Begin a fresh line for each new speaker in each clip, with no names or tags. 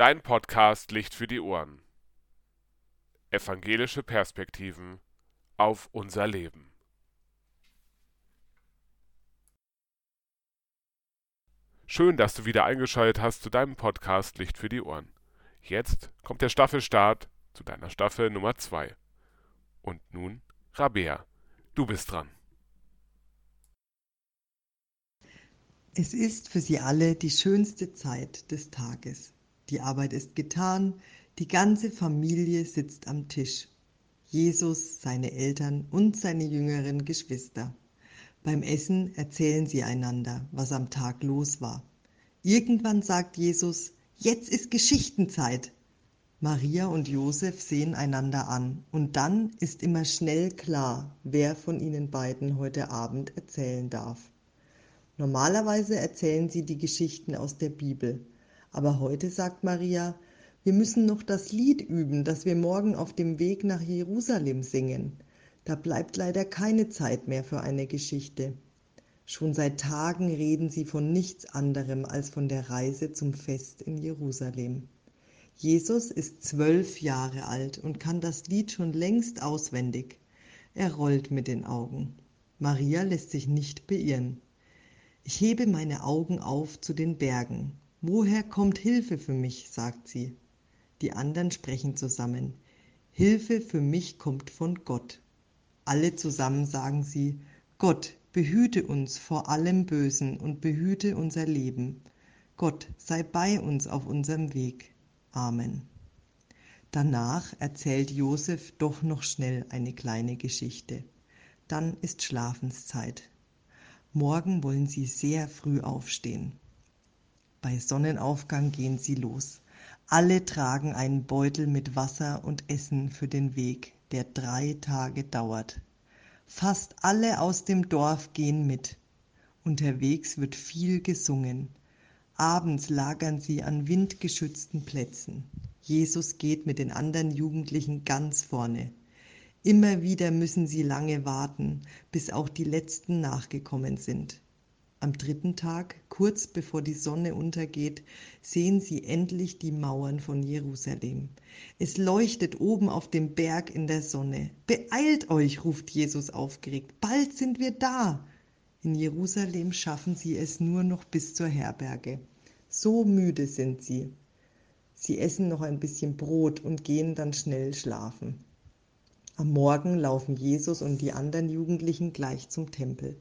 Dein Podcast Licht für die Ohren. Evangelische Perspektiven auf unser Leben. Schön, dass du wieder eingeschaltet hast zu deinem Podcast Licht für die Ohren. Jetzt kommt der Staffelstart zu deiner Staffel Nummer 2. Und nun, Rabea, du bist dran.
Es ist für sie alle die schönste Zeit des Tages. Die Arbeit ist getan, die ganze Familie sitzt am Tisch. Jesus, seine Eltern und seine jüngeren Geschwister. Beim Essen erzählen sie einander, was am Tag los war. Irgendwann sagt Jesus, jetzt ist Geschichtenzeit. Maria und Josef sehen einander an und dann ist immer schnell klar, wer von ihnen beiden heute Abend erzählen darf. Normalerweise erzählen sie die Geschichten aus der Bibel. Aber heute sagt Maria, wir müssen noch das Lied üben, das wir morgen auf dem Weg nach Jerusalem singen. Da bleibt leider keine Zeit mehr für eine Geschichte. Schon seit Tagen reden sie von nichts anderem als von der Reise zum Fest in Jerusalem. Jesus ist zwölf Jahre alt und kann das Lied schon längst auswendig. Er rollt mit den Augen. Maria lässt sich nicht beirren. Ich hebe meine Augen auf zu den Bergen. Woher kommt Hilfe für mich? sagt sie. Die anderen sprechen zusammen. Hilfe für mich kommt von Gott. Alle zusammen sagen sie, Gott, behüte uns vor allem Bösen und behüte unser Leben. Gott, sei bei uns auf unserem Weg. Amen. Danach erzählt Josef doch noch schnell eine kleine Geschichte. Dann ist Schlafenszeit. Morgen wollen sie sehr früh aufstehen. Bei Sonnenaufgang gehen sie los. Alle tragen einen Beutel mit Wasser und Essen für den Weg, der drei Tage dauert. Fast alle aus dem Dorf gehen mit. Unterwegs wird viel gesungen. Abends lagern sie an windgeschützten Plätzen. Jesus geht mit den anderen Jugendlichen ganz vorne. Immer wieder müssen sie lange warten, bis auch die Letzten nachgekommen sind. Am dritten Tag, kurz bevor die Sonne untergeht, sehen sie endlich die Mauern von Jerusalem. Es leuchtet oben auf dem Berg in der Sonne. Beeilt euch, ruft Jesus aufgeregt. Bald sind wir da. In Jerusalem schaffen sie es nur noch bis zur Herberge. So müde sind sie. Sie essen noch ein bisschen Brot und gehen dann schnell schlafen. Am Morgen laufen Jesus und die anderen Jugendlichen gleich zum Tempel.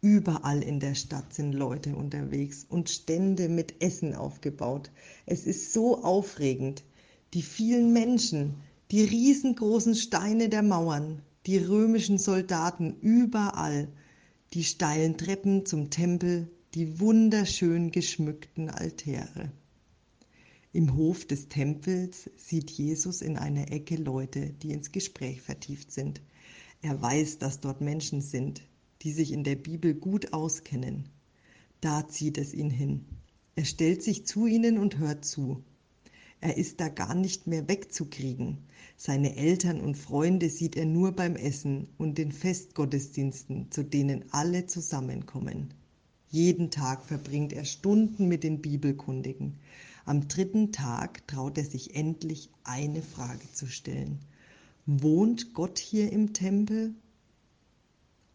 Überall in der Stadt sind Leute unterwegs und Stände mit Essen aufgebaut. Es ist so aufregend. Die vielen Menschen, die riesengroßen Steine der Mauern, die römischen Soldaten überall, die steilen Treppen zum Tempel, die wunderschön geschmückten Altäre. Im Hof des Tempels sieht Jesus in einer Ecke Leute, die ins Gespräch vertieft sind. Er weiß, dass dort Menschen sind, die sich in der Bibel gut auskennen. Da zieht es ihn hin. Er stellt sich zu ihnen und hört zu. Er ist da gar nicht mehr wegzukriegen. Seine Eltern und Freunde sieht er nur beim Essen und den Festgottesdiensten, zu denen alle zusammenkommen. Jeden Tag verbringt er Stunden mit den Bibelkundigen. Am dritten Tag traut er sich endlich eine Frage zu stellen. Wohnt Gott hier im Tempel?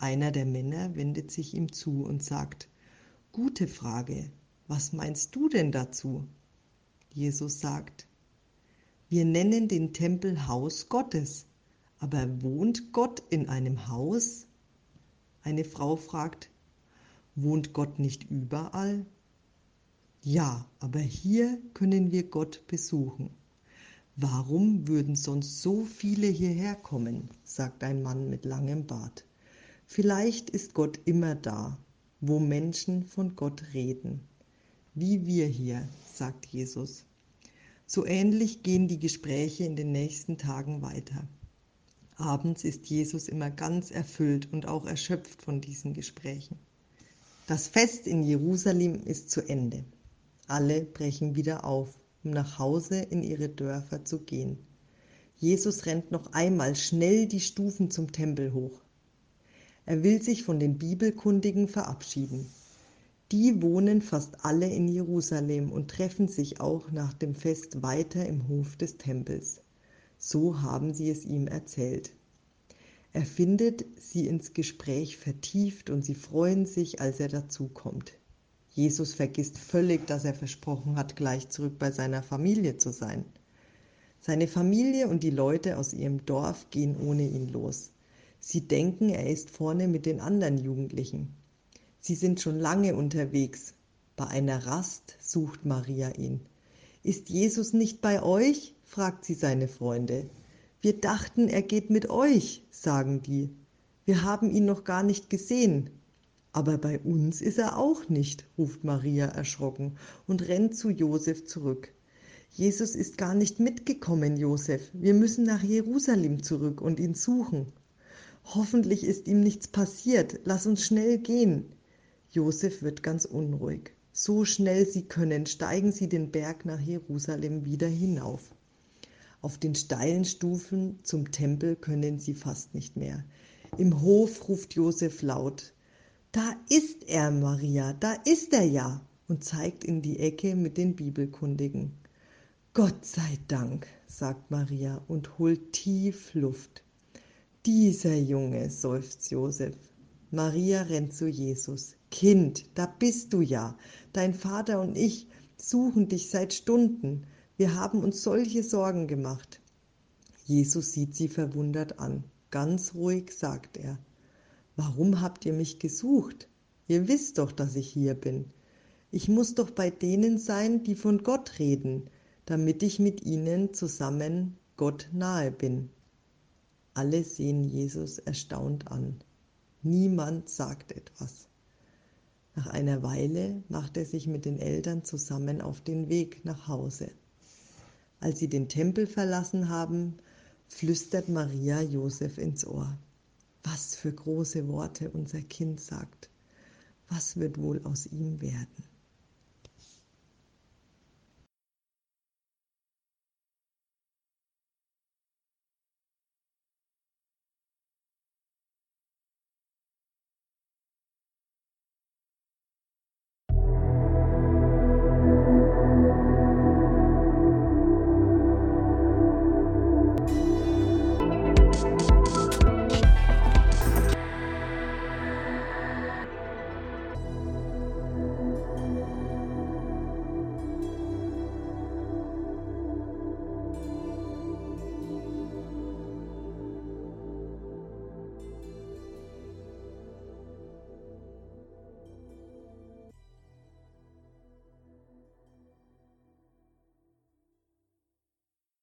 Einer der Männer wendet sich ihm zu und sagt, Gute Frage, was meinst du denn dazu? Jesus sagt, wir nennen den Tempel Haus Gottes, aber wohnt Gott in einem Haus? Eine Frau fragt, wohnt Gott nicht überall? Ja, aber hier können wir Gott besuchen. Warum würden sonst so viele hierher kommen? sagt ein Mann mit langem Bart. Vielleicht ist Gott immer da, wo Menschen von Gott reden. Wie wir hier, sagt Jesus. So ähnlich gehen die Gespräche in den nächsten Tagen weiter. Abends ist Jesus immer ganz erfüllt und auch erschöpft von diesen Gesprächen. Das Fest in Jerusalem ist zu Ende. Alle brechen wieder auf, um nach Hause in ihre Dörfer zu gehen. Jesus rennt noch einmal schnell die Stufen zum Tempel hoch. Er will sich von den Bibelkundigen verabschieden. Die wohnen fast alle in Jerusalem und treffen sich auch nach dem Fest weiter im Hof des Tempels. So haben sie es ihm erzählt. Er findet sie ins Gespräch vertieft und sie freuen sich, als er dazukommt. Jesus vergisst völlig, dass er versprochen hat, gleich zurück bei seiner Familie zu sein. Seine Familie und die Leute aus ihrem Dorf gehen ohne ihn los. Sie denken, er ist vorne mit den anderen Jugendlichen. Sie sind schon lange unterwegs. Bei einer Rast sucht Maria ihn. Ist Jesus nicht bei euch? fragt sie seine Freunde. Wir dachten, er geht mit euch, sagen die. Wir haben ihn noch gar nicht gesehen. Aber bei uns ist er auch nicht, ruft Maria erschrocken und rennt zu Josef zurück. Jesus ist gar nicht mitgekommen, Josef. Wir müssen nach Jerusalem zurück und ihn suchen. Hoffentlich ist ihm nichts passiert. Lass uns schnell gehen. Josef wird ganz unruhig. So schnell Sie können, steigen Sie den Berg nach Jerusalem wieder hinauf. Auf den steilen Stufen zum Tempel können Sie fast nicht mehr. Im Hof ruft Josef laut: Da ist er, Maria, da ist er ja! und zeigt in die Ecke mit den Bibelkundigen. Gott sei Dank, sagt Maria und holt tief Luft. Dieser Junge, seufzt Josef. Maria rennt zu Jesus. Kind, da bist du ja. Dein Vater und ich suchen dich seit Stunden. Wir haben uns solche Sorgen gemacht. Jesus sieht sie verwundert an. Ganz ruhig sagt er, Warum habt ihr mich gesucht? Ihr wisst doch, dass ich hier bin. Ich muss doch bei denen sein, die von Gott reden, damit ich mit ihnen zusammen Gott nahe bin. Alle sehen Jesus erstaunt an. Niemand sagt etwas. Nach einer Weile macht er sich mit den Eltern zusammen auf den Weg nach Hause. Als sie den Tempel verlassen haben, flüstert Maria Josef ins Ohr. Was für große Worte unser Kind sagt. Was wird wohl aus ihm werden?